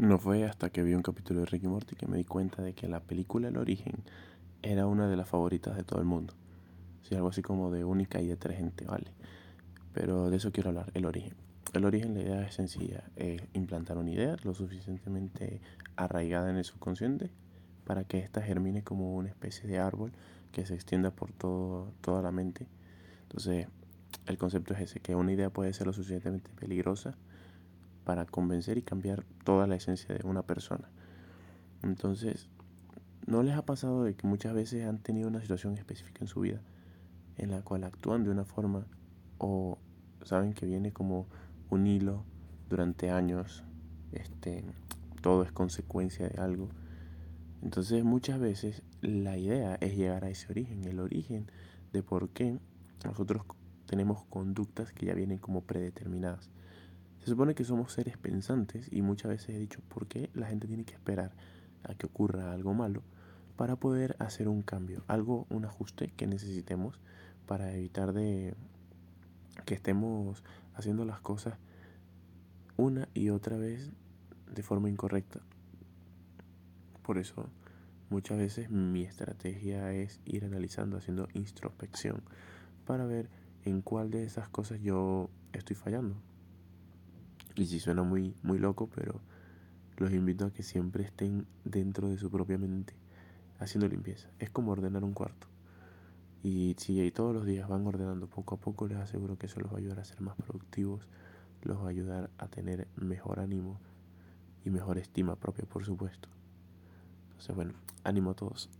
No fue hasta que vi un capítulo de Ricky Morty que me di cuenta de que la película El Origen era una de las favoritas de todo el mundo. Sí, algo así como de única y de tres gente, ¿vale? Pero de eso quiero hablar, el origen. El origen, la idea es sencilla, es implantar una idea lo suficientemente arraigada en el subconsciente para que ésta germine como una especie de árbol que se extienda por todo, toda la mente. Entonces, el concepto es ese, que una idea puede ser lo suficientemente peligrosa para convencer y cambiar toda la esencia de una persona. Entonces, ¿no les ha pasado de que muchas veces han tenido una situación específica en su vida en la cual actúan de una forma o saben que viene como un hilo durante años, este, todo es consecuencia de algo. Entonces muchas veces la idea es llegar a ese origen, el origen de por qué nosotros tenemos conductas que ya vienen como predeterminadas. Se supone que somos seres pensantes y muchas veces he dicho por qué la gente tiene que esperar a que ocurra algo malo para poder hacer un cambio, algo, un ajuste que necesitemos para evitar de que estemos haciendo las cosas una y otra vez de forma incorrecta. Por eso muchas veces mi estrategia es ir analizando, haciendo introspección para ver en cuál de esas cosas yo estoy fallando. Y si suena muy, muy loco, pero los invito a que siempre estén dentro de su propia mente haciendo limpieza. Es como ordenar un cuarto. Y si todos los días van ordenando poco a poco, les aseguro que eso los va a ayudar a ser más productivos, los va a ayudar a tener mejor ánimo y mejor estima propia, por supuesto. Entonces, bueno, ánimo a todos.